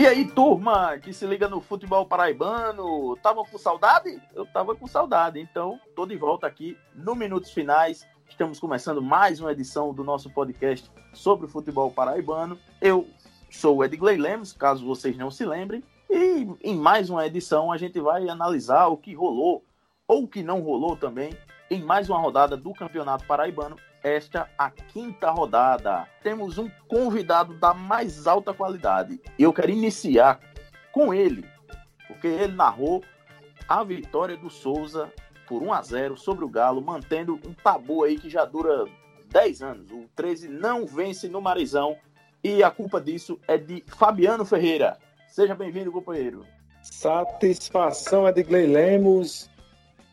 E aí, turma que se liga no futebol paraibano, tava com saudade? Eu tava com saudade, então tô de volta aqui no Minutos Finais. Estamos começando mais uma edição do nosso podcast sobre o futebol paraibano. Eu sou o Edgley Lemos, caso vocês não se lembrem, e em mais uma edição a gente vai analisar o que rolou ou o que não rolou também em mais uma rodada do Campeonato Paraibano esta a quinta rodada. Temos um convidado da mais alta qualidade. Eu quero iniciar com ele, porque ele narrou a vitória do Souza por 1 a 0 sobre o Galo, mantendo um tabu aí que já dura 10 anos. O 13 não vence no Marizão e a culpa disso é de Fabiano Ferreira. Seja bem-vindo, companheiro. Satisfação é de Glei Lemos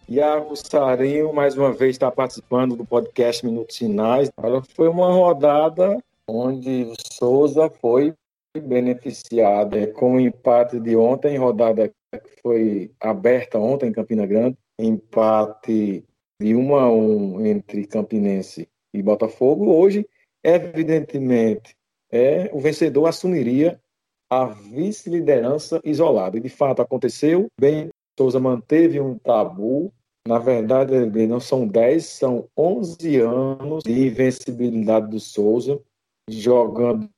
Iago Sarinho, mais uma vez, está participando do podcast Minutos Finais. Ela foi uma rodada onde o Souza foi beneficiado é, com o empate de ontem, rodada que foi aberta ontem em Campina Grande, empate de 1 a 1 entre Campinense e Botafogo. Hoje, evidentemente, é, o vencedor assumiria a vice-liderança isolada. E de fato aconteceu. Bem, Souza manteve um tabu na verdade, não são 10, são 11 anos de invencibilidade do Souza, jogando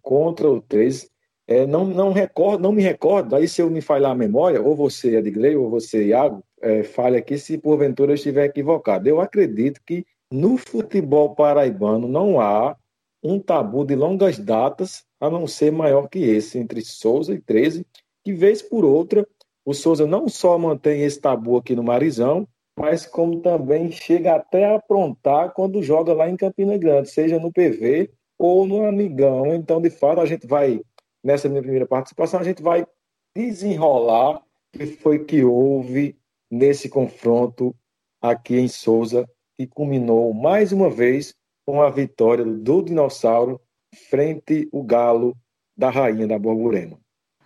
contra o 13. É, não, não, recordo, não me recordo, aí se eu me falhar a memória, ou você, Edgley, ou você, Iago, é, aqui se porventura eu estiver equivocado. Eu acredito que no futebol paraibano não há um tabu de longas datas, a não ser maior que esse, entre Souza e 13, que vez por outra o Souza não só mantém esse tabu aqui no Marizão, mas como também chega até a aprontar quando joga lá em Campina Grande, seja no PV ou no Amigão. Então, de fato, a gente vai, nessa minha primeira participação, a gente vai desenrolar o que foi que houve nesse confronto aqui em Souza, que culminou mais uma vez com a vitória do Dinossauro frente o Galo da Rainha da Borborema.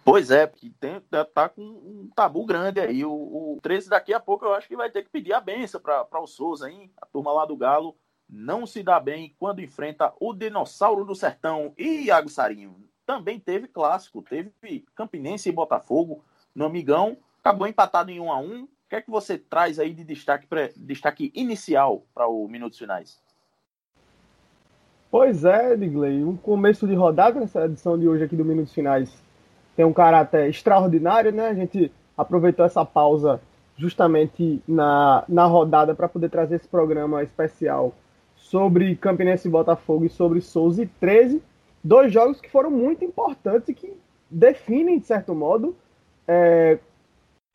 Pois é, porque tem, tá com um tabu grande aí. O, o 13 daqui a pouco eu acho que vai ter que pedir a benção para o Souza, hein? A turma lá do Galo não se dá bem quando enfrenta o Dinossauro do Sertão. E Iago Sarinho também teve clássico, teve Campinense e Botafogo no Amigão, acabou empatado em 1 a 1 O que é que você traz aí de destaque, pra, destaque inicial para o Minutos Finais? Pois é, Edgley, um começo de rodada nessa edição de hoje aqui do Minutos Finais tem um caráter extraordinário, né? A gente aproveitou essa pausa justamente na, na rodada para poder trazer esse programa especial sobre Campinense e Botafogo e sobre Souza e 13. Dois jogos que foram muito importantes e que definem, de certo modo, é,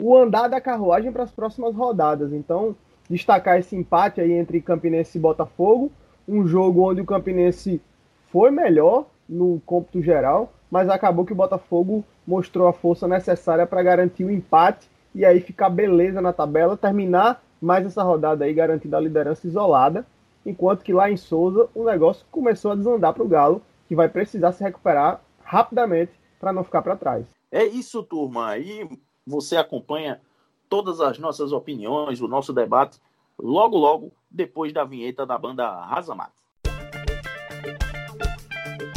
o andar da carruagem para as próximas rodadas. Então, destacar esse empate aí entre Campinense e Botafogo, um jogo onde o Campinense foi melhor no cômputo geral, mas acabou que o Botafogo mostrou a força necessária para garantir o empate e aí ficar beleza na tabela, terminar mais essa rodada aí garantindo a liderança isolada, enquanto que lá em Souza o negócio começou a desandar para o Galo, que vai precisar se recuperar rapidamente para não ficar para trás. É isso, turma. E você acompanha todas as nossas opiniões, o nosso debate, logo, logo, depois da vinheta da banda Razamato.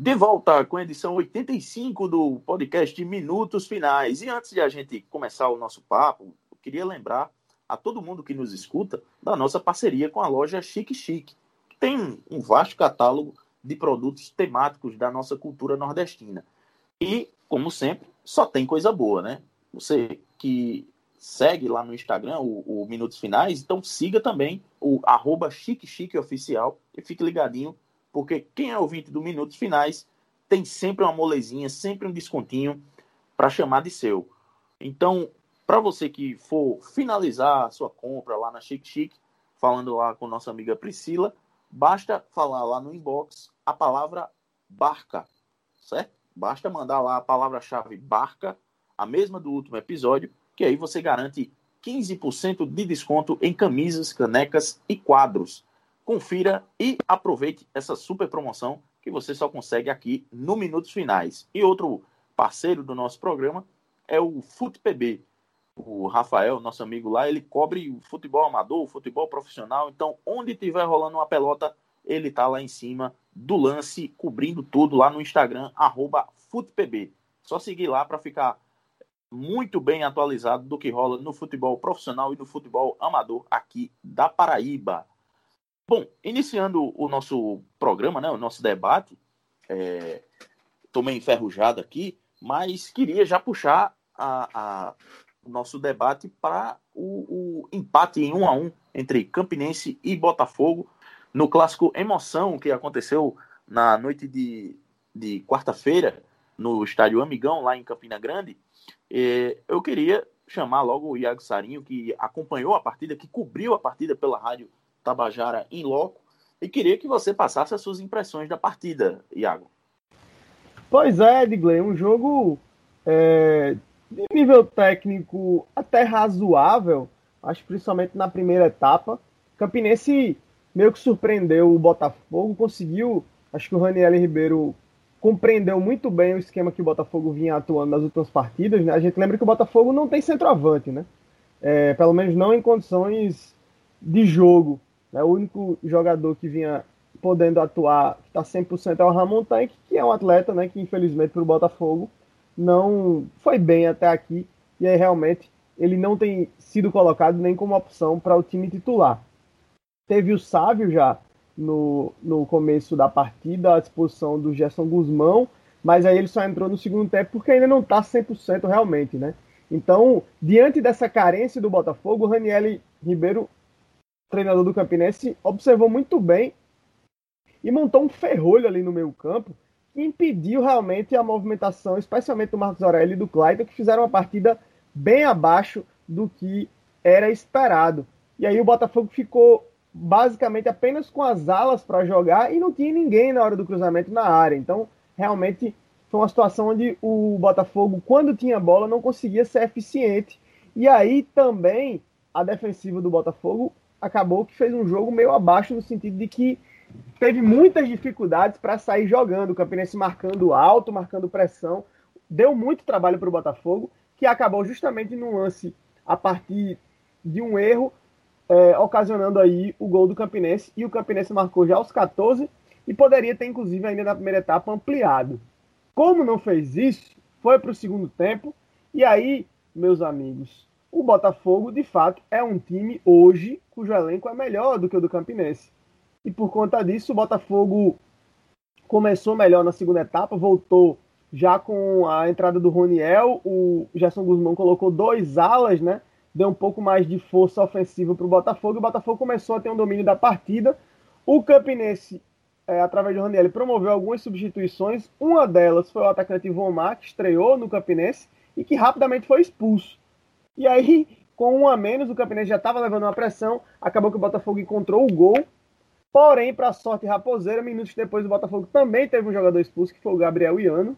De volta com a edição 85 do podcast Minutos Finais. E antes de a gente começar o nosso papo, eu queria lembrar a todo mundo que nos escuta da nossa parceria com a loja Chique Chique, que tem um vasto catálogo de produtos temáticos da nossa cultura nordestina. E, como sempre, só tem coisa boa, né? Você que segue lá no Instagram o, o Minutos Finais, então siga também o arroba Chique Chique Oficial e fique ligadinho porque quem é ouvinte do Minutos Finais tem sempre uma molezinha, sempre um descontinho para chamar de seu. Então, para você que for finalizar a sua compra lá na Chic Chic, falando lá com nossa amiga Priscila, basta falar lá no inbox a palavra barca, certo? Basta mandar lá a palavra-chave barca, a mesma do último episódio, que aí você garante 15% de desconto em camisas, canecas e quadros. Confira e aproveite essa super promoção que você só consegue aqui no Minutos Finais. E outro parceiro do nosso programa é o FutPB. O Rafael, nosso amigo lá, ele cobre o futebol amador, o futebol profissional. Então, onde tiver rolando uma pelota, ele tá lá em cima do lance, cobrindo tudo lá no Instagram, FutPB. Só seguir lá para ficar muito bem atualizado do que rola no futebol profissional e no futebol amador aqui da Paraíba. Bom, iniciando o nosso programa, né, o nosso debate, é, meio enferrujado aqui, mas queria já puxar a, a, o nosso debate para o, o, empate em 1 a 1 entre Campinense e Botafogo no clássico Emoção que aconteceu na noite de, de quarta-feira no estádio Amigão, lá em Campina Grande. Eu queria chamar logo o Iago Sarinho, que acompanhou a partida, que cobriu a partida pela rádio Tabajara em loco, e queria que você passasse as suas impressões da partida, Iago. Pois é, Edgley, um jogo é, de nível técnico até razoável, acho principalmente na primeira etapa. Campinense meio que surpreendeu o Botafogo, conseguiu, acho que o Raniel Ribeiro compreendeu muito bem o esquema que o Botafogo vinha atuando nas últimas partidas. Né? A gente lembra que o Botafogo não tem centroavante, né? É, pelo menos não em condições de jogo. Né? O único jogador que vinha podendo atuar, que está 100% é o Ramon Tank, que é um atleta né, que infelizmente para o Botafogo não foi bem até aqui. E aí realmente ele não tem sido colocado nem como opção para o time titular. Teve o Sávio já no, no começo da partida à disposição do Gerson Guzmão, mas aí ele só entrou no segundo tempo porque ainda não está 100% realmente, né? Então, diante dessa carência do Botafogo, o Raniel Ribeiro, treinador do Campinense, observou muito bem e montou um ferrolho ali no meio campo que impediu realmente a movimentação, especialmente do Marcos Aurélio e do Clayton, que fizeram uma partida bem abaixo do que era esperado. E aí o Botafogo ficou basicamente apenas com as alas para jogar e não tinha ninguém na hora do cruzamento na área. Então, realmente foi uma situação onde o Botafogo, quando tinha bola, não conseguia ser eficiente. E aí também a defensiva do Botafogo acabou que fez um jogo meio abaixo no sentido de que teve muitas dificuldades para sair jogando, o Campinense marcando alto, marcando pressão, deu muito trabalho para o Botafogo, que acabou justamente no lance a partir de um erro é, ocasionando aí o gol do Campinense. E o Campinense marcou já aos 14 e poderia ter, inclusive, ainda na primeira etapa, ampliado. Como não fez isso, foi para o segundo tempo. E aí, meus amigos, o Botafogo, de fato, é um time hoje cujo elenco é melhor do que o do Campinense. E por conta disso, o Botafogo começou melhor na segunda etapa, voltou já com a entrada do Roniel, o Gerson Guzmão colocou dois alas, né? deu um pouco mais de força ofensiva para o Botafogo. O Botafogo começou a ter um domínio da partida. O Campinense, é, através do Raniel, promoveu algumas substituições. Uma delas foi o atacante Vomar, que estreou no Campinense e que rapidamente foi expulso. E aí, com um a menos, o Campinense já estava levando uma pressão. Acabou que o Botafogo encontrou o gol. Porém, para sorte raposeira, minutos depois o Botafogo também teve um jogador expulso, que foi o Gabriel Iano.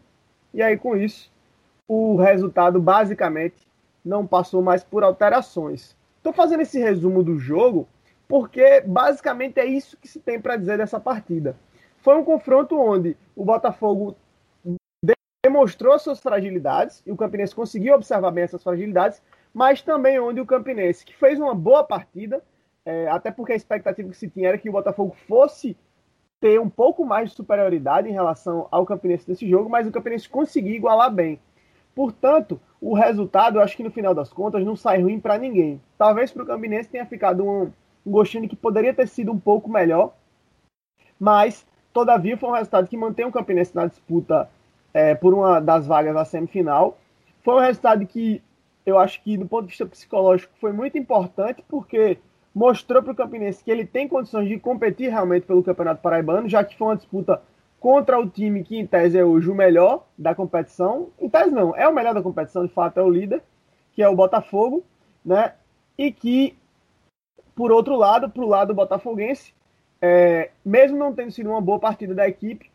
E aí, com isso, o resultado basicamente não passou mais por alterações. Estou fazendo esse resumo do jogo porque basicamente é isso que se tem para dizer dessa partida. Foi um confronto onde o Botafogo demonstrou suas fragilidades e o Campinense conseguiu observar bem essas fragilidades, mas também onde o Campinense, que fez uma boa partida, é, até porque a expectativa que se tinha era que o Botafogo fosse ter um pouco mais de superioridade em relação ao Campinense nesse jogo, mas o Campinense conseguiu igualar bem. Portanto, o resultado, eu acho que no final das contas, não sai ruim para ninguém. Talvez para o Campinense tenha ficado um, um gostinho que poderia ter sido um pouco melhor, mas, todavia, foi um resultado que mantém o Campinense na disputa é, por uma das vagas da semifinal. Foi um resultado que eu acho que, do ponto de vista psicológico, foi muito importante, porque mostrou para o Campinense que ele tem condições de competir realmente pelo Campeonato Paraibano, já que foi uma disputa contra o time que, em tese, é hoje o melhor da competição. Em tese, não, é o melhor da competição, de fato, é o líder, que é o Botafogo, né? E que, por outro lado, para o lado botafoguense, é, mesmo não tendo sido uma boa partida da equipe,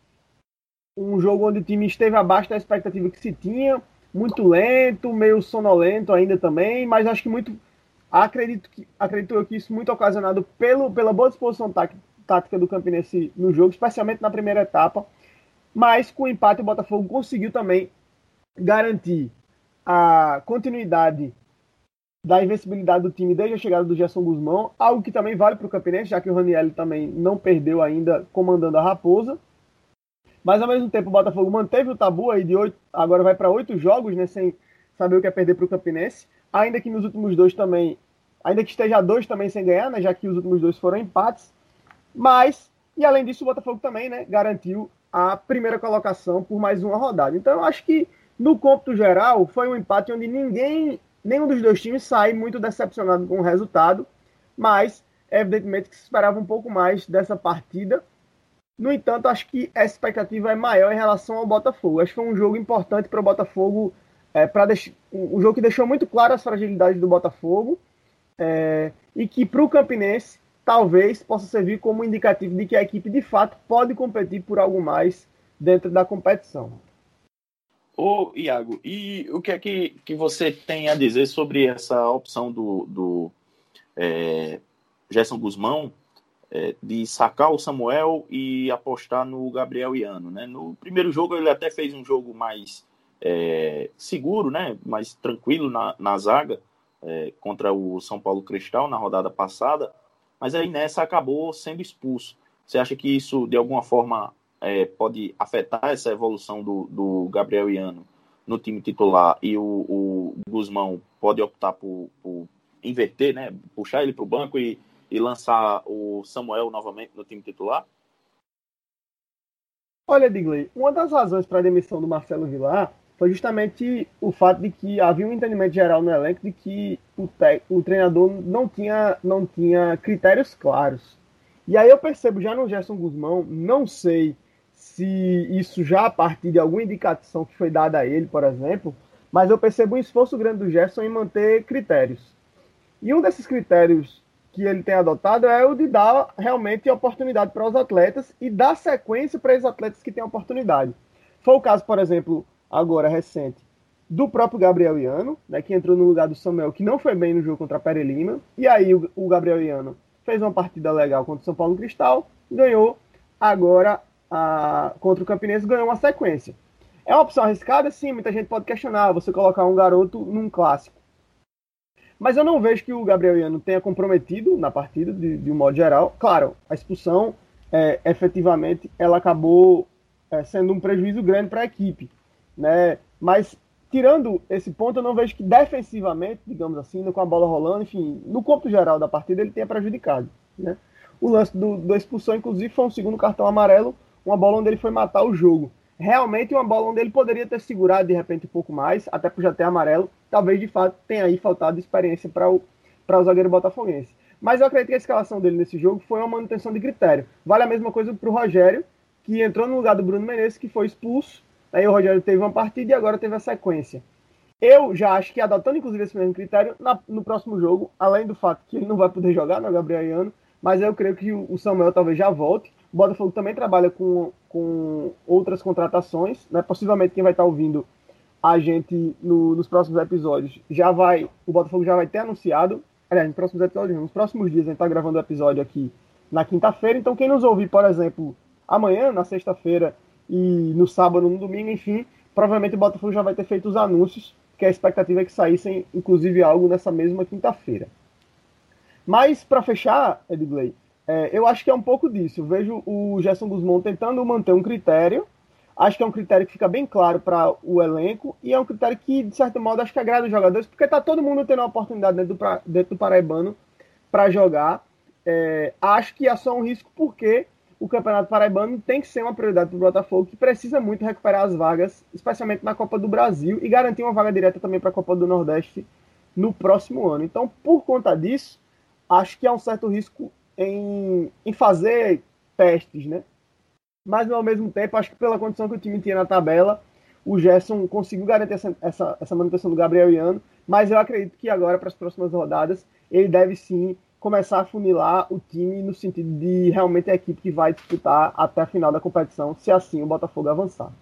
um jogo onde o time esteve abaixo da expectativa que se tinha, muito lento, meio sonolento ainda também, mas acho que muito Acredito, que, acredito eu que isso muito ocasionado pelo, pela boa disposição tática do Campinense no jogo, especialmente na primeira etapa. Mas com o empate, o Botafogo conseguiu também garantir a continuidade da invencibilidade do time desde a chegada do Gerson Guzmão, algo que também vale para o Campinense, já que o Raniel também não perdeu ainda comandando a Raposa. Mas ao mesmo tempo o Botafogo manteve o tabu aí de oito, agora vai para oito jogos, né, sem saber o que é perder para o Campinense, ainda que nos últimos dois também, ainda que esteja dois também sem ganhar, né, já que os últimos dois foram empates. Mas e além disso o Botafogo também, né, garantiu a primeira colocação por mais uma rodada. Então eu acho que no cômputo geral foi um empate onde ninguém Nenhum dos dois times sai muito decepcionado com o resultado, mas evidentemente que se esperava um pouco mais dessa partida. No entanto, acho que a expectativa é maior em relação ao Botafogo. Acho que foi um jogo importante para o Botafogo, é, para deix... um jogo que deixou muito claro as fragilidades do Botafogo é, e que para o Campinense talvez possa servir como indicativo de que a equipe de fato pode competir por algo mais dentro da competição. Ô, Iago, e o que é que, que você tem a dizer sobre essa opção do, do é, Gerson Guzmão é, de sacar o Samuel e apostar no Gabriel Iano, né? No primeiro jogo ele até fez um jogo mais é, seguro, né? Mais tranquilo na, na zaga é, contra o São Paulo Cristal na rodada passada, mas aí nessa acabou sendo expulso. Você acha que isso de alguma forma é, pode afetar essa evolução do, do Gabriel Iano no time titular e o, o Guzmão pode optar por, por inverter, né? Puxar ele para o banco e, e lançar o Samuel novamente no time titular? Olha, Digley, uma das razões para a demissão do Marcelo Vilar foi justamente o fato de que havia um entendimento geral no elenco de que o, o treinador não tinha, não tinha critérios claros. E aí eu percebo já no Gerson Guzmão, não sei se isso já a partir de alguma indicação que foi dada a ele, por exemplo, mas eu percebo um esforço grande do Gerson em manter critérios. E um desses critérios que ele tem adotado é o de dar realmente oportunidade para os atletas e dar sequência para esses atletas que têm oportunidade. Foi o caso, por exemplo, agora recente, do próprio Gabriel Iano, né, que entrou no lugar do Samuel, que não foi bem no jogo contra a Pere Lima, e aí o, o Gabriel Iano fez uma partida legal contra o São Paulo Cristal, ganhou agora a, contra o Campinense ganhou uma sequência. É uma opção arriscada? Sim, muita gente pode questionar você colocar um garoto num clássico. Mas eu não vejo que o Gabriel Iano tenha comprometido na partida, de, de um modo geral. Claro, a expulsão, é, efetivamente, ela acabou é, sendo um prejuízo grande para a equipe. Né? Mas, tirando esse ponto, eu não vejo que defensivamente, digamos assim, com a bola rolando, enfim, no corpo geral da partida, ele tenha prejudicado. Né? O lance da expulsão, inclusive, foi um segundo cartão amarelo uma bola onde ele foi matar o jogo. Realmente uma bola onde ele poderia ter segurado de repente um pouco mais, até por já ter amarelo. Talvez de fato tenha aí faltado experiência para o, o zagueiro botafoguense. Mas eu acredito que a escalação dele nesse jogo foi uma manutenção de critério. Vale a mesma coisa para o Rogério, que entrou no lugar do Bruno Menezes, que foi expulso. Aí o Rogério teve uma partida e agora teve a sequência. Eu já acho que adotando inclusive esse mesmo critério, na, no próximo jogo, além do fato que ele não vai poder jogar, no né, Gabriel Iano, mas eu creio que o Samuel talvez já volte. O Botafogo também trabalha com, com outras contratações, né? Possivelmente quem vai estar ouvindo a gente no, nos próximos episódios já vai, o Botafogo já vai ter anunciado, aliás, nos próximos episódios, nos próximos dias a gente está gravando o episódio aqui na quinta-feira, então quem nos ouvir, por exemplo, amanhã, na sexta-feira e no sábado, no domingo, enfim, provavelmente o Botafogo já vai ter feito os anúncios, que a expectativa é que saíssem, inclusive, algo nessa mesma quinta-feira. Mas, para fechar, Edgley, é, eu acho que é um pouco disso. Eu vejo o Gerson Guzmão tentando manter um critério. Acho que é um critério que fica bem claro para o elenco e é um critério que, de certo modo, acho que agrada os jogadores, porque está todo mundo tendo a oportunidade dentro do, dentro do Paraibano para jogar. É, acho que é só um risco porque o Campeonato Paraibano tem que ser uma prioridade para o Botafogo, que precisa muito recuperar as vagas, especialmente na Copa do Brasil, e garantir uma vaga direta também para a Copa do Nordeste no próximo ano. Então, por conta disso, acho que há um certo risco em, em fazer testes, né? Mas ao mesmo tempo, acho que pela condição que o time tinha na tabela, o Gerson conseguiu garantir essa, essa, essa manutenção do Gabriel Iano, mas eu acredito que agora, para as próximas rodadas, ele deve sim começar a funilar o time no sentido de realmente a equipe que vai disputar até a final da competição, se assim o Botafogo avançar.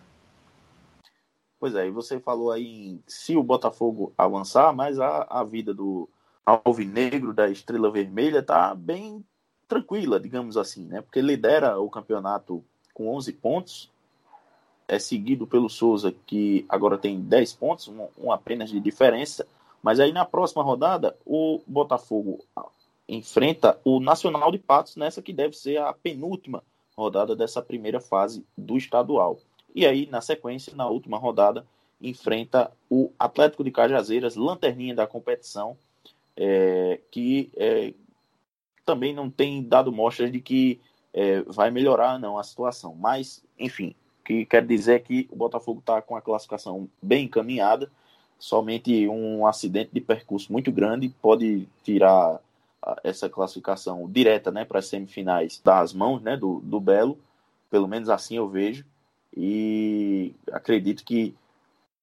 Pois é, e você falou aí se o Botafogo avançar, mas a, a vida do, alvinegro da Estrela Vermelha está bem tranquila, digamos assim, né? Porque lidera o campeonato com 11 pontos, é seguido pelo Souza, que agora tem 10 pontos, um, um apenas de diferença. Mas aí na próxima rodada, o Botafogo enfrenta o Nacional de Patos nessa que deve ser a penúltima rodada dessa primeira fase do estadual. E aí, na sequência, na última rodada, enfrenta o Atlético de Cajazeiras, lanterninha da competição, é, que é, também não tem dado mostras de que é, vai melhorar não a situação. Mas, enfim, o que quer dizer é que o Botafogo está com a classificação bem encaminhada. Somente um acidente de percurso muito grande pode tirar essa classificação direta né, para as semifinais das mãos né, do, do Belo. Pelo menos assim eu vejo. E acredito que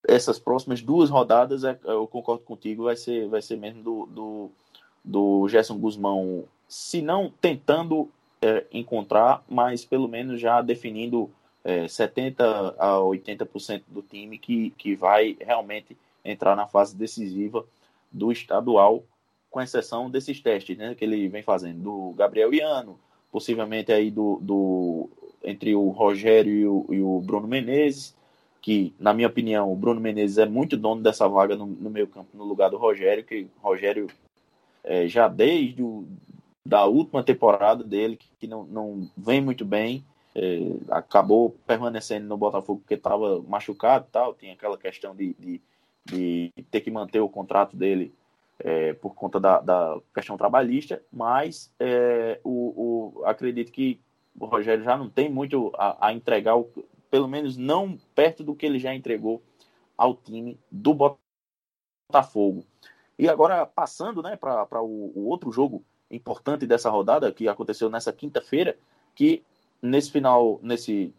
essas próximas duas rodadas, é, eu concordo contigo, vai ser, vai ser mesmo do, do, do Gerson Guzmão, se não tentando é, encontrar, mas pelo menos já definindo é, 70% a 80% do time que, que vai realmente entrar na fase decisiva do estadual, com exceção desses testes né, que ele vem fazendo, do Gabriel Iano, possivelmente aí do, do entre o Rogério e o, e o Bruno Menezes, que, na minha opinião, o Bruno Menezes é muito dono dessa vaga no, no meio campo, no lugar do Rogério, que Rogério é, já desde o, da última temporada dele, que, não, não vem muito bem, é, acabou permanecendo no Botafogo porque estava machucado tal, tinha aquela questão de, de, de, ter que manter o contrato dele é, por conta da, da, questão trabalhista, mas é, o, o, acredito que o Rogério já não tem muito a, a entregar o, pelo menos não perto do que ele já entregou ao time do Botafogo. E agora, passando né, para o, o, outro jogo importante dessa rodada, que aconteceu nessa quinta-feira, que nesse final, nesse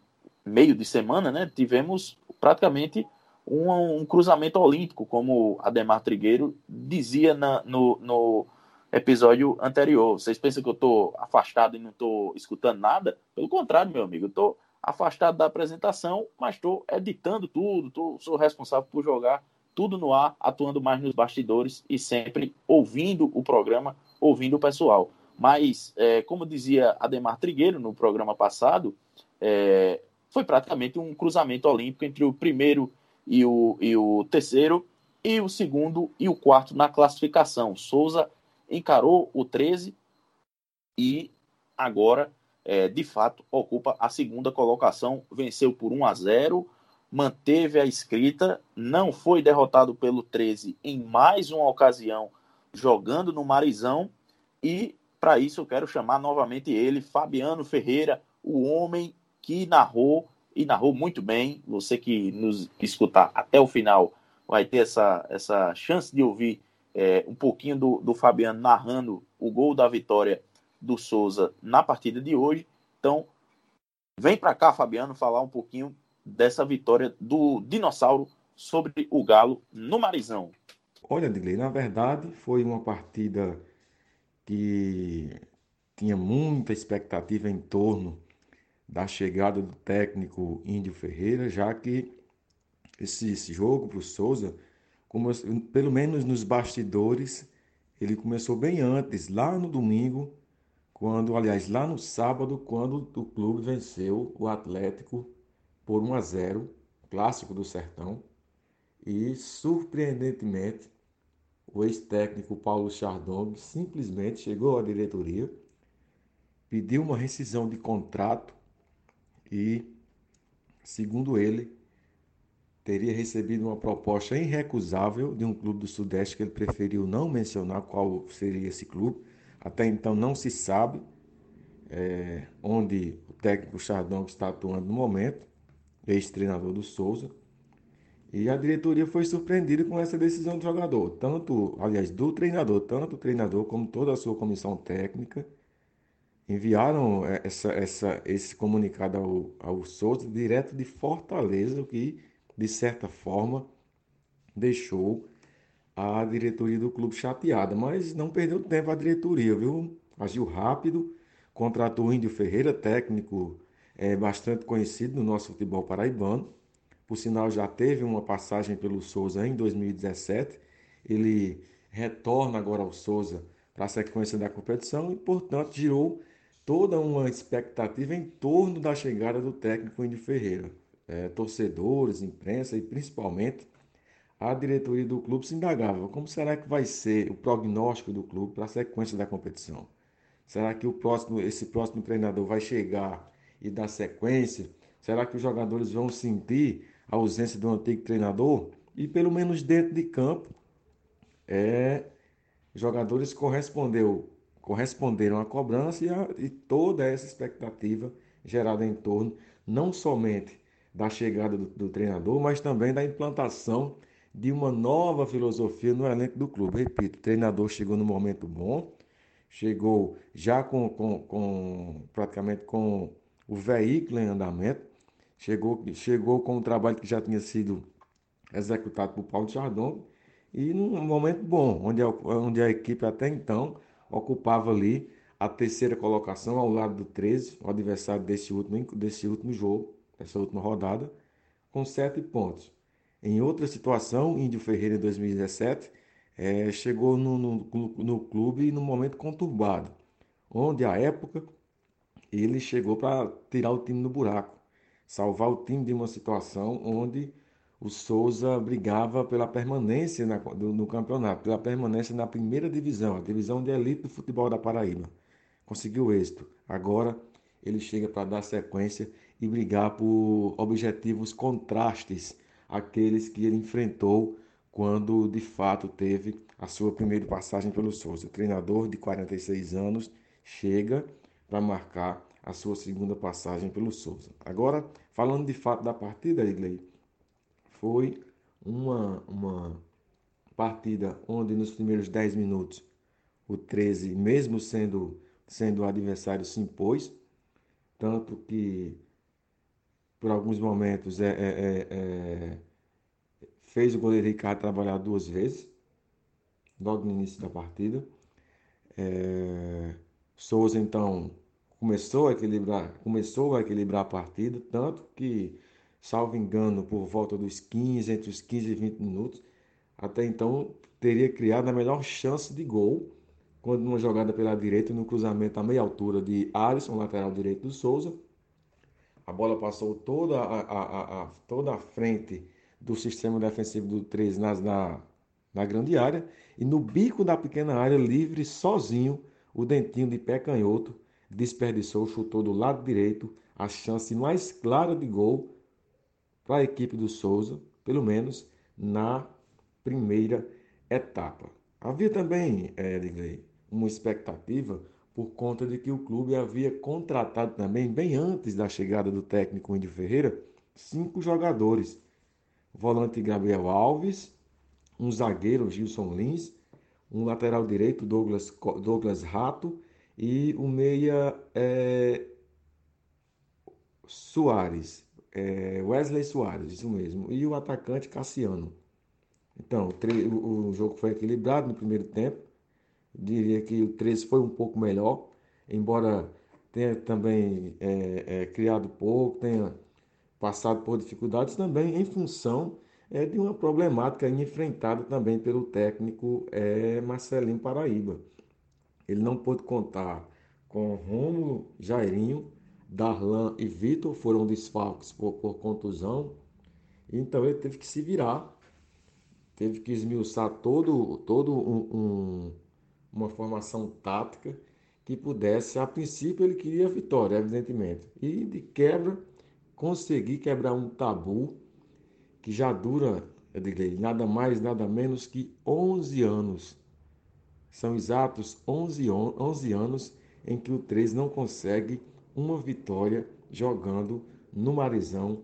meio de semana, né, tivemos praticamente um, um cruzamento olímpico, como Ademar Trigueiro dizia na, no, no episódio anterior. Vocês pensam que eu estou afastado e não estou escutando nada? Pelo contrário, meu amigo, estou afastado da apresentação, mas estou editando tudo, tô, sou responsável por jogar tudo no ar, atuando mais nos bastidores e sempre ouvindo o programa, ouvindo o pessoal. Mas, é, como dizia Ademar Trigueiro no programa passado, é, foi praticamente um cruzamento olímpico entre o primeiro e o, e o terceiro, e o segundo e o quarto na classificação. Souza encarou o 13 e agora é, de fato ocupa a segunda colocação, venceu por 1 a 0, manteve a escrita, não foi derrotado pelo 13 em mais uma ocasião jogando no Marizão e para isso eu quero chamar novamente ele, Fabiano Ferreira, o homem que narrou e narrou muito bem. Você que nos escutar até o final vai ter essa, essa chance de ouvir é, um pouquinho do, do Fabiano narrando o gol da vitória do Souza na partida de hoje. Então, vem para cá, Fabiano, falar um pouquinho dessa vitória do Dinossauro sobre o Galo no Marizão. Olha, Digley, na verdade foi uma partida que tinha muita expectativa em torno da chegada do técnico Índio Ferreira, já que esse, esse jogo para o Souza, como, pelo menos nos bastidores, ele começou bem antes, lá no domingo, quando, aliás, lá no sábado, quando o clube venceu o Atlético por 1 a 0, clássico do Sertão, e surpreendentemente o ex-técnico Paulo Chardong simplesmente chegou à diretoria, pediu uma rescisão de contrato e, segundo ele, teria recebido uma proposta irrecusável de um clube do Sudeste que ele preferiu não mencionar qual seria esse clube até então não se sabe é, onde o técnico Chardon está atuando no momento, ex-treinador do Souza. E a diretoria foi surpreendida com essa decisão do jogador, tanto, aliás, do treinador, tanto o treinador como toda a sua comissão técnica enviaram é, essa, essa, esse comunicado ao, ao Souza direto de Fortaleza, o que, de certa forma, deixou a diretoria do clube chateada, mas não perdeu tempo a diretoria, viu? Agiu rápido, contratou o Índio Ferreira, técnico é, bastante conhecido no nosso futebol paraibano. Por sinal, já teve uma passagem pelo Souza em 2017. Ele retorna agora ao Souza para a sequência da competição e, portanto, girou toda uma expectativa em torno da chegada do técnico Índio Ferreira. É, torcedores, imprensa e principalmente a diretoria do clube se indagava como será que vai ser o prognóstico do clube para a sequência da competição. Será que o próximo, esse próximo treinador vai chegar e dar sequência? Será que os jogadores vão sentir a ausência do antigo treinador? E pelo menos dentro de campo, é, jogadores correspondeu, corresponderam à cobrança e, a, e toda essa expectativa gerada em torno não somente da chegada do, do, treinador, mas também da implantação de uma nova filosofia no elenco do clube. Repito, o treinador chegou no momento bom, chegou já com, com, com praticamente com o veículo em andamento, chegou, chegou com o trabalho que já tinha sido executado por Paulo Chardon e num momento bom, onde a, onde a equipe até então ocupava ali a terceira colocação ao lado do 13, o adversário desse último, desse último jogo, dessa última rodada, com sete pontos. Em outra situação, Índio Ferreira em 2017 é, chegou no, no, no clube num momento conturbado, onde à época ele chegou para tirar o time do buraco, salvar o time de uma situação onde o Souza brigava pela permanência na, do, no campeonato, pela permanência na primeira divisão, a divisão de elite do futebol da Paraíba. Conseguiu êxito. Agora ele chega para dar sequência e brigar por objetivos contrastes àqueles que ele enfrentou quando de fato teve a sua primeira passagem pelo Souza. O treinador de 46 anos chega para marcar a sua segunda passagem pelo Souza. Agora, falando de fato da partida, Igley, foi uma, uma partida onde nos primeiros 10 minutos o 13, mesmo sendo, sendo o adversário, se impôs, tanto que por alguns momentos é, é, é, é fez o goleiro Ricardo trabalhar duas vezes, logo no início da partida. É, Souza então começou a equilibrar, começou a equilibrar a partida, tanto que salvo engano, por volta dos 15, entre os 15 e 20 minutos. Até então, teria criado a melhor chance de gol, quando numa jogada pela direita, no cruzamento a meia altura de Alisson, lateral direito do Souza. A bola passou toda a, a, a, toda a frente do sistema defensivo do 13 na, na, na grande área. E no bico da pequena área, livre, sozinho, o dentinho de pé canhoto desperdiçou, chutou do lado direito a chance mais clara de gol para a equipe do Souza, pelo menos na primeira etapa. Havia também, Edgley, uma expectativa por conta de que o clube havia contratado também, bem antes da chegada do técnico Índio Ferreira, cinco jogadores. Volante Gabriel Alves, um zagueiro Gilson Lins, um lateral direito Douglas, Douglas Rato e o meia é, Soares é, Wesley Soares, isso mesmo, e o atacante Cassiano. Então, o, jogo foi equilibrado no primeiro tempo. Diria que o 13 foi um pouco melhor, embora tenha também é, é, criado pouco, tenha passado por dificuldades também em função é, de uma problemática enfrentada também pelo técnico é, Marcelinho Paraíba. Ele não pôde contar com Rômulo Jairinho Darlan e Vitor foram desfalques por, por contusão. Então ele teve que se virar, teve que esmiuçar todo, todo um, um, uma formação tática que pudesse, a princípio ele queria a vitória, evidentemente, e de quebra conseguir quebrar um tabu que já dura, eu diria, nada mais, nada menos que 11 anos. São exatos 11, 11 anos em que o 3 não consegue uma vitória jogando no Marizão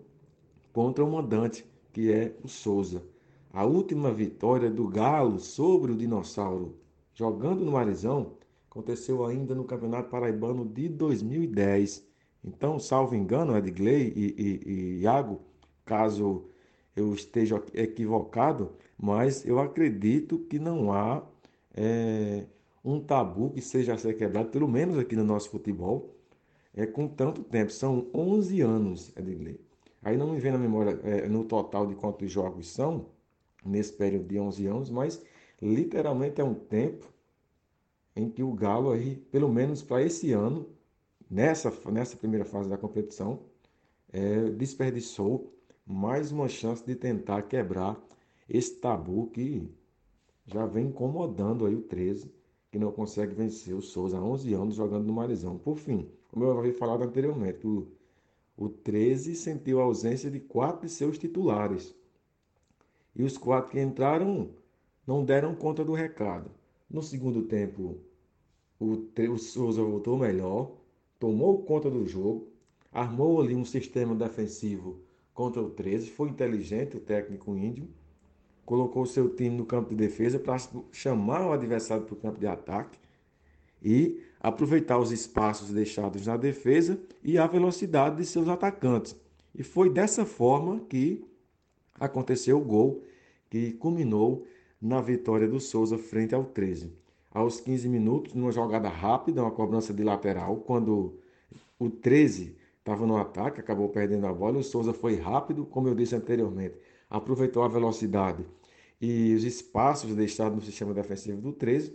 contra o mandante, que é o Souza. A última vitória do Galo sobre o Dinossauro jogando no Marizão aconteceu ainda no Campeonato Paraibano de 2010. Então, salvo engano, Edgley e, e, e Iago, caso eu esteja equivocado, mas eu acredito que não há é, um tabu que seja a ser quebrado, pelo menos aqui no nosso futebol, é, com tanto tempo. São 11 anos, Edgley. Aí não me vem na memória é, no total de quantos jogos são, nesse período de 11 anos, mas literalmente é um tempo em que o Galo aí, pelo menos para esse ano, nessa, nessa primeira fase da competição, é, desperdiçou mais uma chance de tentar quebrar esse tabu que já vem incomodando aí o 13, que não consegue vencer o Souza há 11 anos jogando no Marizão. Por fim, como eu havia falado anteriormente, o, o 13 sentiu a ausência de quatro de seus titulares. E os quatro que entraram não deram conta do recado. No segundo tempo, o, o Souza voltou melhor, tomou conta do jogo, armou ali um sistema defensivo contra o 13, foi inteligente o técnico índio, colocou seu time no campo de defesa para chamar o adversário para o campo de ataque e aproveitar os espaços deixados na defesa e a velocidade de seus atacantes. E foi dessa forma que aconteceu o gol que culminou na vitória do Souza frente ao 13. Aos 15 minutos, numa jogada rápida, uma cobrança de lateral, quando o 13 estava no ataque, acabou perdendo a bola. O Souza foi rápido, como eu disse anteriormente, aproveitou a velocidade e os espaços deixados no sistema defensivo do 13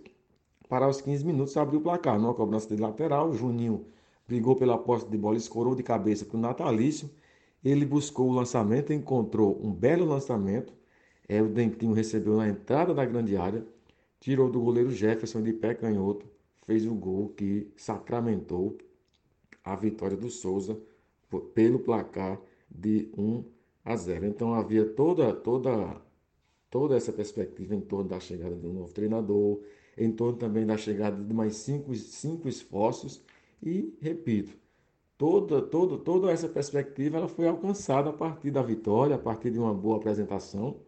para os 15 minutos abriu o placar. Numa cobrança de lateral, Juninho brigou pela posse de bola, escorou de cabeça para o Natalício. Ele buscou o lançamento, encontrou um belo lançamento. É, o Dentinho recebeu na entrada da grande área, tirou do goleiro Jefferson de pé canhoto, fez o gol que sacramentou a vitória do Souza pelo placar de 1 a 0. Então havia toda toda toda essa perspectiva em torno da chegada do novo treinador, em torno também da chegada de mais cinco, cinco esforços e repito, toda toda toda essa perspectiva ela foi alcançada a partir da vitória, a partir de uma boa apresentação,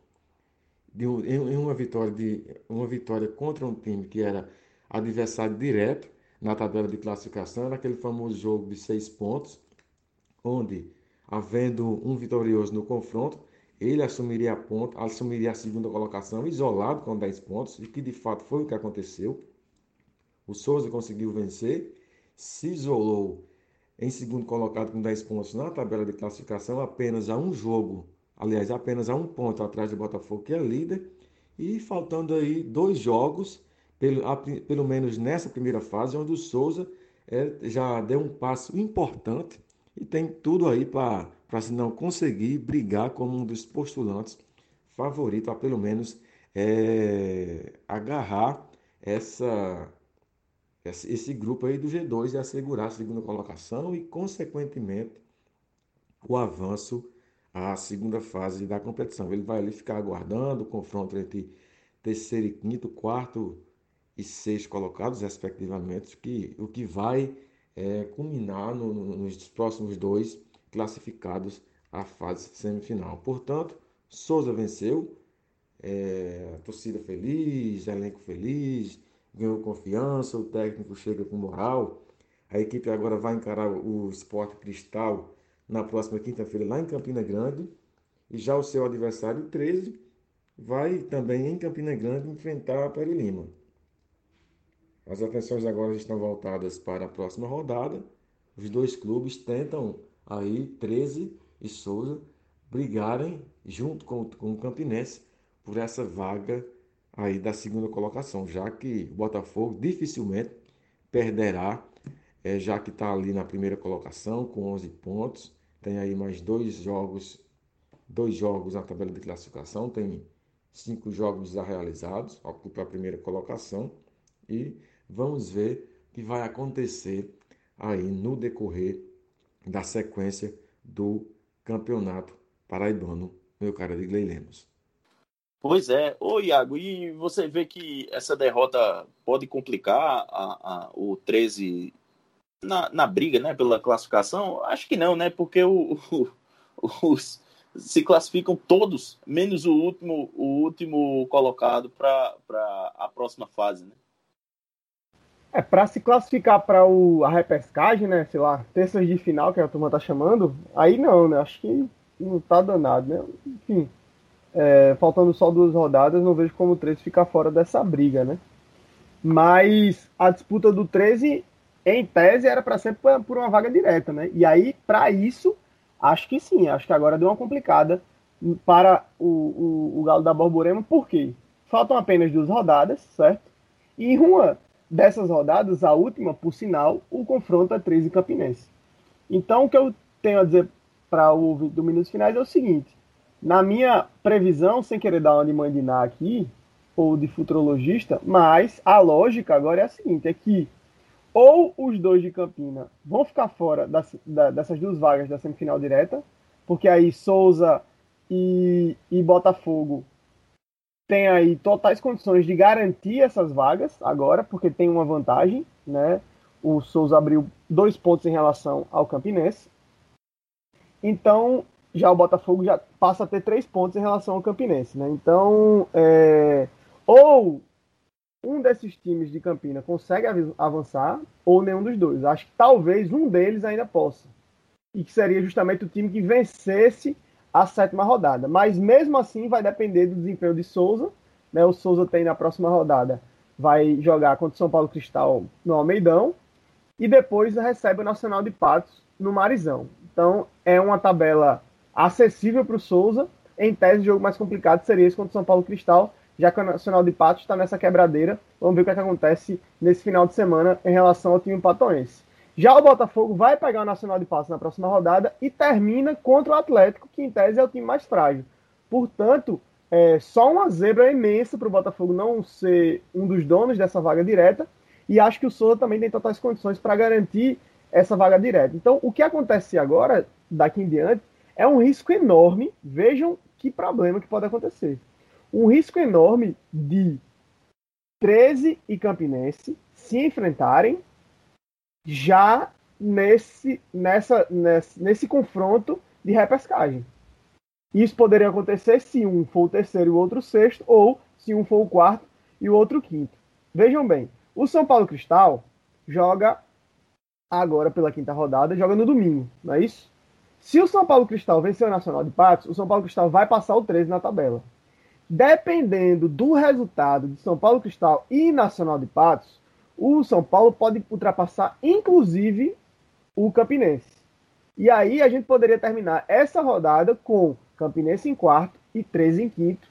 de um, em uma vitória de uma vitória contra um time que era adversário direto na tabela de classificação, naquele famoso jogo de seis pontos, onde, havendo um vitorioso no confronto, ele assumiria a ponta, assumiria a segunda colocação, isolado com 10 pontos, e que de fato foi o que aconteceu. O Souza conseguiu vencer, se isolou em segundo colocado com 10 pontos na tabela de classificação, apenas a um jogo, aliás, apenas a um ponto atrás do Botafogo, que é líder, e faltando aí dois jogos pelo, pelo menos nessa primeira fase, onde o Souza é, já deu um passo importante e tem tudo aí para, se não conseguir brigar como um dos postulantes favorito a pelo menos é, agarrar essa, esse grupo aí do G2 e assegurar a segunda colocação e, consequentemente, o avanço à segunda fase da competição. Ele vai ali ficar aguardando o confronto entre terceiro e quinto, quarto e seis colocados, respectivamente, que, o que vai é, culminar no, no, nos próximos dois classificados à fase semifinal. Portanto, Souza venceu, é, torcida feliz, elenco feliz, ganhou confiança, o técnico chega com moral. A equipe agora vai encarar o Sport Cristal na próxima quinta-feira lá em Campina Grande. E já o seu adversário, 13, vai também em Campina Grande enfrentar a Peri Lima. As atenções agora estão voltadas para a próxima rodada. Os dois clubes tentam aí 13 e Souza brigarem junto com, com o Campinense por essa vaga aí da segunda colocação, já que o Botafogo dificilmente perderá, é, já que está ali na primeira colocação com 11 pontos, tem aí mais dois jogos, dois jogos na tabela de classificação, tem cinco jogos já realizados, ocupa a primeira colocação e Vamos ver o que vai acontecer aí no decorrer da sequência do campeonato paraibano, meu cara de Lemos. Pois é, ô Iago, e você vê que essa derrota pode complicar a, a, o 13 na, na briga né, pela classificação? Acho que não, né? Porque o, o, os, se classificam todos, menos o último, o último colocado para a próxima fase, né? É, para se classificar para a repescagem, né? Sei lá, terças de final, que a turma tá chamando, aí não, né? Acho que não tá danado, né? Enfim, é, faltando só duas rodadas, não vejo como o 13 ficar fora dessa briga, né? Mas a disputa do 13, em tese, era para ser por uma vaga direta, né? E aí, para isso, acho que sim, acho que agora deu uma complicada para o, o, o Galo da Borborema, por quê? faltam apenas duas rodadas, certo? E uma dessas rodadas, a última, por sinal, o confronto é 13 Campinense. Então, o que eu tenho a dizer para o do Minutos Finais é o seguinte: na minha previsão, sem querer dar uma de mandinar aqui, ou de futurologista, mas a lógica agora é a seguinte: é que ou os dois de Campina vão ficar fora das, da, dessas duas vagas da semifinal direta, porque aí Souza e, e Botafogo têm aí totais condições de garantir essas vagas agora, porque tem uma vantagem, né? O Souza abriu dois pontos em relação ao Campinense. Então, já o Botafogo já passa a ter três pontos em relação ao Campinense, né? Então, é, ou um desses times de Campina consegue avançar, ou nenhum dos dois. Acho que talvez um deles ainda possa. E que seria justamente o time que vencesse a sétima rodada. Mas mesmo assim vai depender do desempenho de Souza. Né? O Souza tem na próxima rodada, vai jogar contra o São Paulo Cristal no Almeidão. E depois recebe o Nacional de Patos no Marizão. Então é uma tabela acessível para o Souza. Em tese, o jogo mais complicado seria esse contra o São Paulo Cristal, já que o Nacional de Patos está nessa quebradeira. Vamos ver o que, é que, acontece nesse final de semana em relação ao time patoense. Já o Botafogo vai pegar o Nacional de Patos na próxima rodada e termina contra o Atlético, que em tese é o time mais frágil. Portanto, é só uma zebra imensa para o Botafogo não ser um dos donos dessa vaga direta. E acho que o Souza também tem totais condições para garantir essa vaga direta. Então, o que acontece agora, daqui em diante, é um risco enorme. Vejam que problema que pode acontecer um risco enorme de 13 e Campinense se enfrentarem já nesse, nessa, nesse, nesse confronto de repescagem. Isso poderia acontecer se um for o terceiro e o outro o sexto, ou se um for o quarto e o outro o quinto. Vejam bem, o São Paulo Cristal joga agora pela quinta rodada, joga no domingo, não é isso? Se o São Paulo Cristal vencer o Nacional de Patos, o São Paulo Cristal vai passar o 13 na tabela. Dependendo do resultado de São Paulo Cristal e Nacional de Patos, o São Paulo pode ultrapassar, inclusive, o Campinense. E aí a gente poderia terminar essa rodada com Campinense em quarto e 13 em quinto.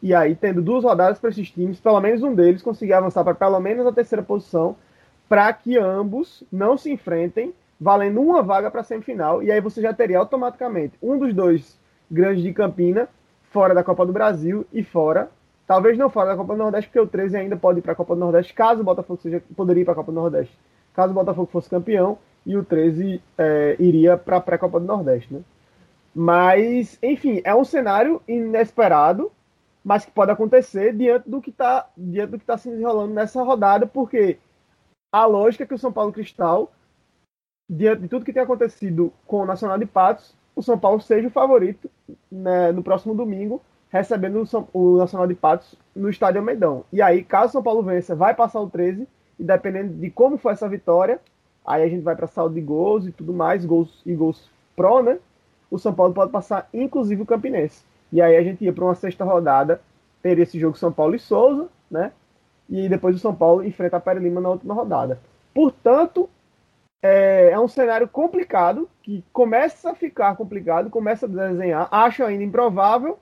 E aí, tendo duas rodadas para esses times, pelo menos um deles conseguir avançar para pelo menos a terceira posição, para que ambos não se enfrentem, valendo uma vaga para a semifinal. E aí você já teria automaticamente um dos dois grandes de Campina fora da Copa do Brasil e fora, talvez não fora da Copa do Nordeste, porque o 13 ainda pode ir para a Copa do Nordeste, caso o Botafogo seja, poderia ir para a Copa do Nordeste, caso o Botafogo fosse campeão, e o 13 é, iria para a pré-Copa do Nordeste, né? Mas, enfim, é um cenário inesperado, mas que pode acontecer diante do que está diante do que está se desenrolando nessa rodada, porque a lógica é que o São Paulo Cristal, diante de tudo que tem acontecido com o Nacional de Patos, o São Paulo seja o favorito né, no próximo domingo, recebendo o, Nacional de Patos no Estádio Almeidão. E aí, caso o São Paulo vença, vai passar o 13, e dependendo de como for essa vitória, aí a gente vai para saldo de gols e tudo mais, gols e gols pró, né? O São Paulo pode passar, inclusive, o Campinense. E aí a gente ia para uma sexta rodada, teria esse jogo São Paulo e Souza, né? E depois o São Paulo enfrenta a Pere Lima na última rodada. Portanto, é, é, um cenário complicado, que começa a ficar complicado, começa a desenhar. Acho ainda improvável,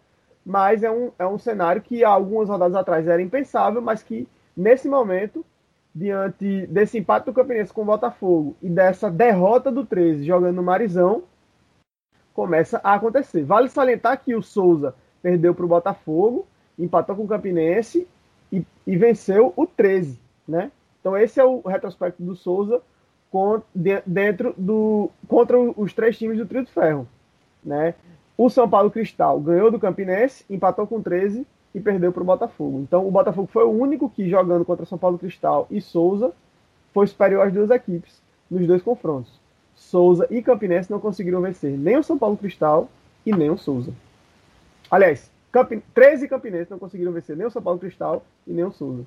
mas é um, é um cenário que há algumas rodadas atrás era impensável, mas que nesse momento, diante desse empate do Campinense com o Botafogo e dessa derrota do 13 jogando no Marizão, começa a acontecer. Vale salientar que o Souza perdeu para o Botafogo, empatou com o Campinense e, e venceu o 13, né? Então esse é o retrospecto do Souza dentro do contra os três times do Trio de Ferro, né? O São Paulo Cristal ganhou do Campinense, empatou com 13 e perdeu para o Botafogo. Então o Botafogo foi o único que jogando contra São Paulo Cristal e Souza foi superior às duas equipes nos dois confrontos. Souza e Campinense não conseguiram vencer nem o São Paulo Cristal e nem o Souza. Aliás, Camp... 13 Campinense não conseguiram vencer nem o São Paulo Cristal e nem o Souza.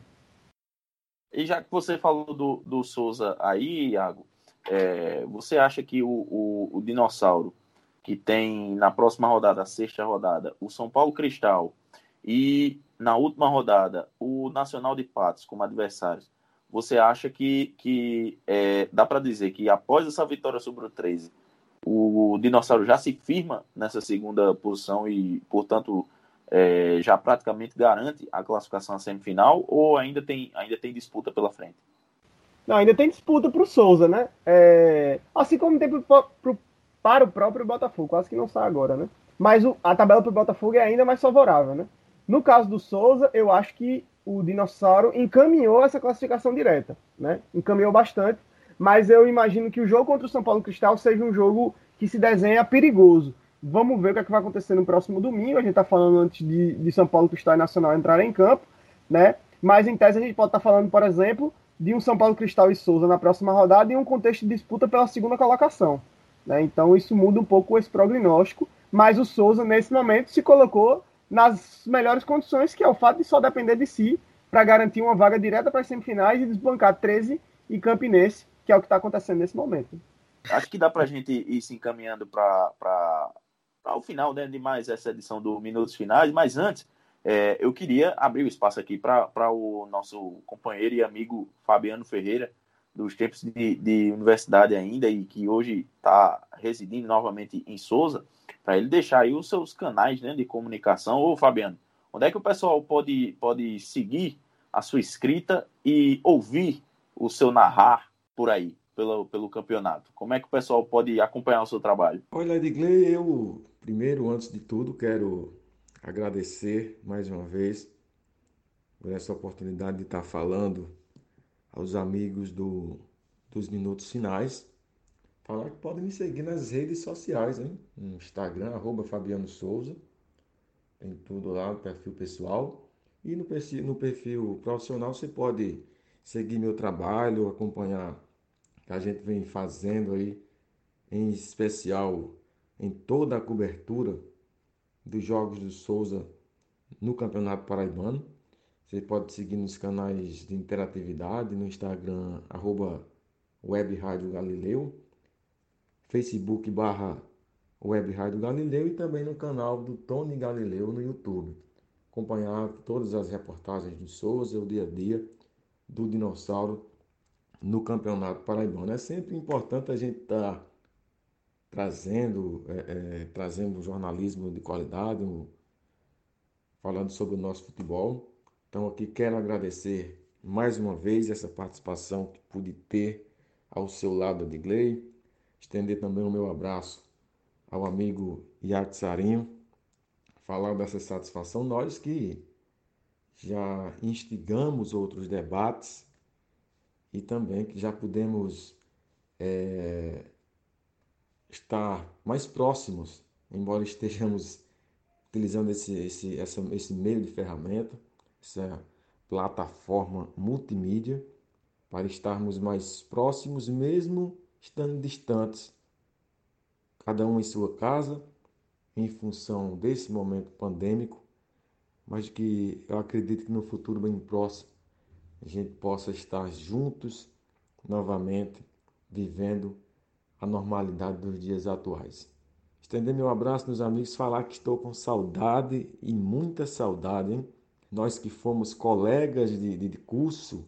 E já que você falou do, do Souza aí, Iago, é, você acha que o, o, o, Dinossauro, que tem na próxima rodada, a sexta rodada, o São Paulo Cristal e na última rodada o Nacional de Patos como adversários, você acha que, que é, dá para dizer que após essa vitória sobre o 13, o Dinossauro já se firma nessa segunda posição e, portanto, é, já praticamente garante a classificação à semifinal ou ainda tem, ainda tem disputa pela frente? Não, ainda tem disputa para o Souza, né? É, assim como tem pro, pro, para o próprio Botafogo, quase que não sai agora, né? Mas o, a tabela para o Botafogo é ainda mais favorável, né? No caso do Souza, eu acho que o Dinossauro encaminhou essa classificação direta, né? Encaminhou bastante, mas eu imagino que o jogo contra o São Paulo Cristal seja um jogo que se desenha perigoso. Vamos ver o que, é que vai acontecer no próximo domingo. A gente está falando antes de, de São Paulo Cristal e Nacional entrarem em campo, né? Mas em tese a gente pode estar tá falando, por exemplo, de um São Paulo Cristal e Souza na próxima rodada em um contexto de disputa pela segunda colocação. Né? Então isso muda um pouco esse prognóstico, mas o Souza, nesse momento, se colocou nas melhores condições, que é o fato de só depender de si para garantir uma vaga direta para as semifinais e desbancar 13 e Campinense, que é o que está acontecendo nesse momento. Acho que dá para a gente ir se encaminhando para o final né, de mais essa edição do Minutos Finais, mas antes é, eu queria abrir o espaço aqui para o nosso companheiro e amigo Fabiano Ferreira, dos tempos de, de universidade ainda e que hoje está residindo novamente em Souza, para ele deixar aí os seus canais né, de comunicação. Ô, Fabiano, onde é que o pessoal pode, pode seguir a sua escrita e ouvir o seu narrar por aí, pelo, pelo campeonato? Como é que o pessoal pode acompanhar o seu trabalho? Olha, Edgley, eu, primeiro, antes de tudo, quero agradecer mais uma vez por essa oportunidade de estar falando aos amigos do, dos Minutos Finais. Falar que podem me seguir nas redes sociais, hein? No Instagram, arroba Fabiano Souza. Tem tudo lá perfil pessoal. E no perfil, no perfil profissional você pode seguir meu trabalho, acompanhar o que a gente vem fazendo aí, em especial em toda a cobertura dos Jogos do Souza no Campeonato Paraibano. Você pode seguir nos canais de interatividade, no Instagram, arroba Web Rádio Galileu, Facebook barra Web Rádio Galileu e também no canal do Tony Galileu no YouTube. Acompanhar todas as reportagens do Souza, o dia a dia do dinossauro no Campeonato Paraibano. É sempre importante a gente estar tá trazendo, é, é, trazendo jornalismo de qualidade, um, falando sobre o nosso futebol. Então aqui quero agradecer mais uma vez essa participação que pude ter ao seu lado, Adigley. Estender também o meu abraço ao amigo Iac Sarinho. Falar dessa satisfação, nós que já instigamos outros debates e também que já pudemos é, estar mais próximos, embora estejamos utilizando esse, esse, essa, esse meio de ferramenta, essa plataforma multimídia, para estarmos mais próximos, mesmo estando distantes, cada um em sua casa, em função desse momento pandêmico, mas que eu acredito que no futuro bem próximo a gente possa estar juntos novamente, vivendo a normalidade dos dias atuais. Estender meu abraço, meus amigos, falar que estou com saudade e muita saudade, hein? Nós que fomos colegas de, de curso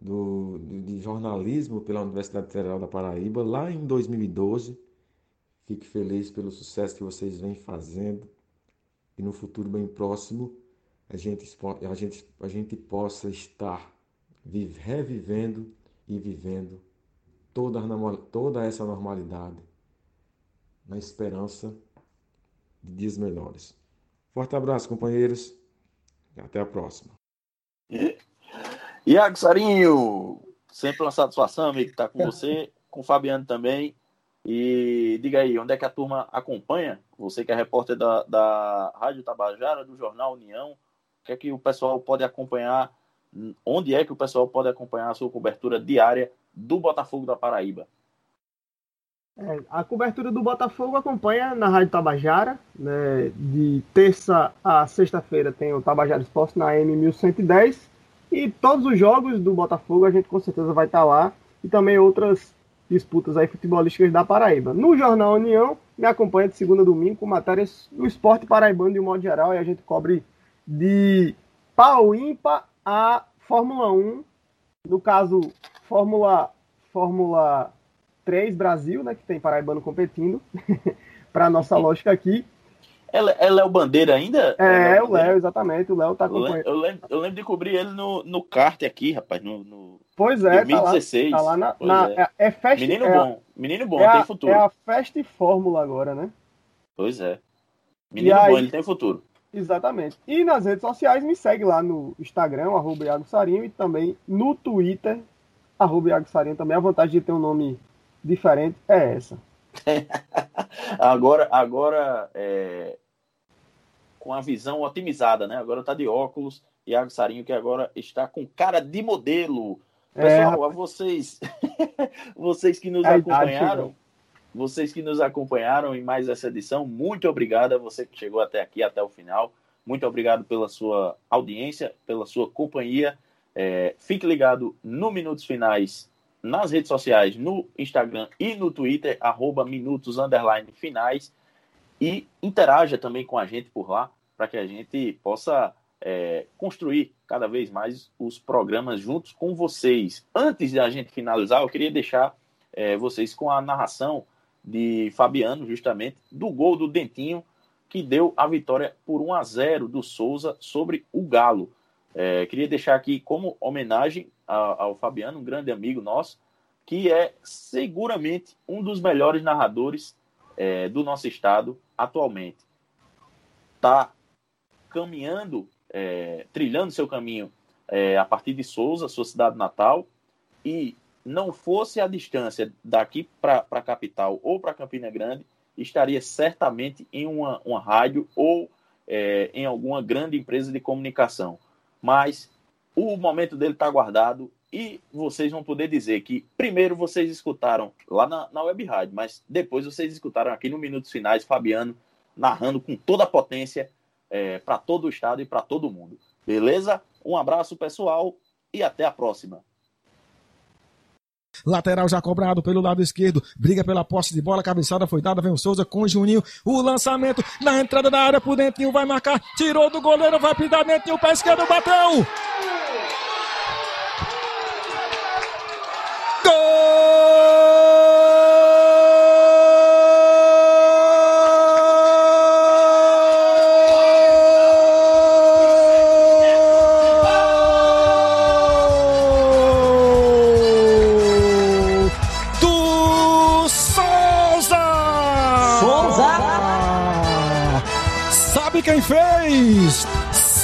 do, de jornalismo pela Universidade Federal da Paraíba lá em 2012. Fique feliz pelo sucesso que vocês vêm fazendo e no futuro bem próximo a gente, a gente, a gente possa estar revivendo e vivendo toda, toda essa normalidade, na esperança de dias melhores. Forte abraço, companheiros, até a próxima. Iago Sarinho, sempre uma satisfação, amigo, estar com você, com o Fabiano também. E diga aí, onde é que a turma acompanha? Você que é repórter da, da Rádio Tabajara, do Jornal União, o que é que o pessoal pode acompanhar? Onde é que o pessoal pode acompanhar a sua cobertura diária do Botafogo da Paraíba? É, a cobertura do Botafogo acompanha na Rádio Tabajara, né, de terça a sexta-feira tem o Tabajara Esporte na M1110 e todos os jogos do Botafogo a gente com certeza vai estar lá e também outras disputas aí futebolísticas da Paraíba. No Jornal União, me acompanha de segunda a domingo com matérias do esporte paraibano de um modo geral e a gente cobre de pau ímpar a Fórmula 1, no caso Fórmula, Fórmula 3 Brasil, né, que tem paraibano competindo, para nossa lógica aqui. É, é Léo Bandeira ainda? É, é o Léo, exatamente. O Léo tá acompanhando. Eu lembro, eu lembro de cobrir ele no, no kart aqui, rapaz. No, no pois é, 2016. Tá lá, tá lá na. na é. é fest, Menino é bom. Menino bom, é tem a, futuro. É a Fest Fórmula agora, né? Pois é. Menino aí, bom, ele tem futuro. Exatamente. E nas redes sociais, me segue lá no Instagram, arroba Iago Sarinho, e também no Twitter, arroba Iago Sarinho. Também a vantagem de ter um nome diferente é essa. agora, agora é, com a visão otimizada, né? Agora tá de óculos, Iago Sarinho, que agora está com cara de modelo. Pessoal, é, a vocês, vocês que nos acompanharam, vocês que nos acompanharam em mais essa edição, muito obrigado a você que chegou até aqui, até o final. Muito obrigado pela sua audiência, pela sua companhia. É, fique ligado no Minutos Finais nas redes sociais, no Instagram e no Twitter, arroba minutos underline finais e interaja também com a gente por lá, para que a gente possa é, construir cada vez mais os programas juntos com vocês. Antes de a gente finalizar, eu queria deixar é, vocês com a narração de Fabiano, justamente, do gol do Dentinho, que deu a vitória por 1 a 0 do Souza sobre o Galo. É, queria deixar aqui como homenagem ao, Fabiano, um grande amigo nosso, que é seguramente um dos melhores narradores é, do nosso estado atualmente. Está caminhando, é, trilhando seu caminho é, a partir de Souza, sua cidade natal, e não fosse a distância daqui para a capital ou para Campina Grande, estaria certamente em uma, uma rádio ou é, em alguma grande empresa de comunicação. Mas o momento dele está guardado e vocês vão poder dizer que primeiro vocês escutaram lá na, na web rádio, mas depois vocês escutaram aqui no Minutos Finais Fabiano narrando com toda a potência é, para todo o estado e para todo mundo. Beleza? Um abraço, pessoal, e até a próxima. Lateral já cobrado pelo lado esquerdo. Briga pela posse de bola. Cabeçada foi dada. Vem o Souza com o Juninho. O lançamento na entrada da área por dentro. Vai marcar. Tirou do goleiro. Vai pintar dentro. O pé esquerdo bateu.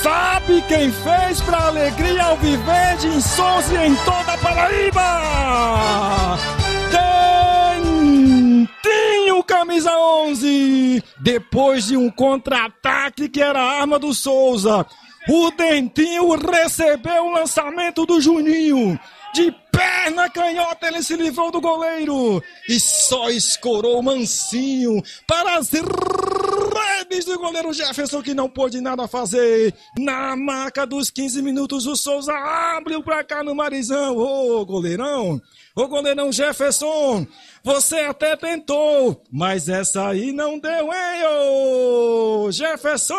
Sabe quem fez para alegria ao viver de Insouza em toda Paraíba? Dentinho camisa 11. Depois de um contra-ataque que era a arma do Souza, o Dentinho recebeu o lançamento do Juninho. De perna canhota ele se livrou do goleiro e só escorou mansinho para as redes do goleiro Jefferson que não pôde nada fazer. Na marca dos 15 minutos o Souza abre o placar no Marizão. Ô goleirão, ô goleirão Jefferson, você até tentou, mas essa aí não deu, hein, ô Jefferson!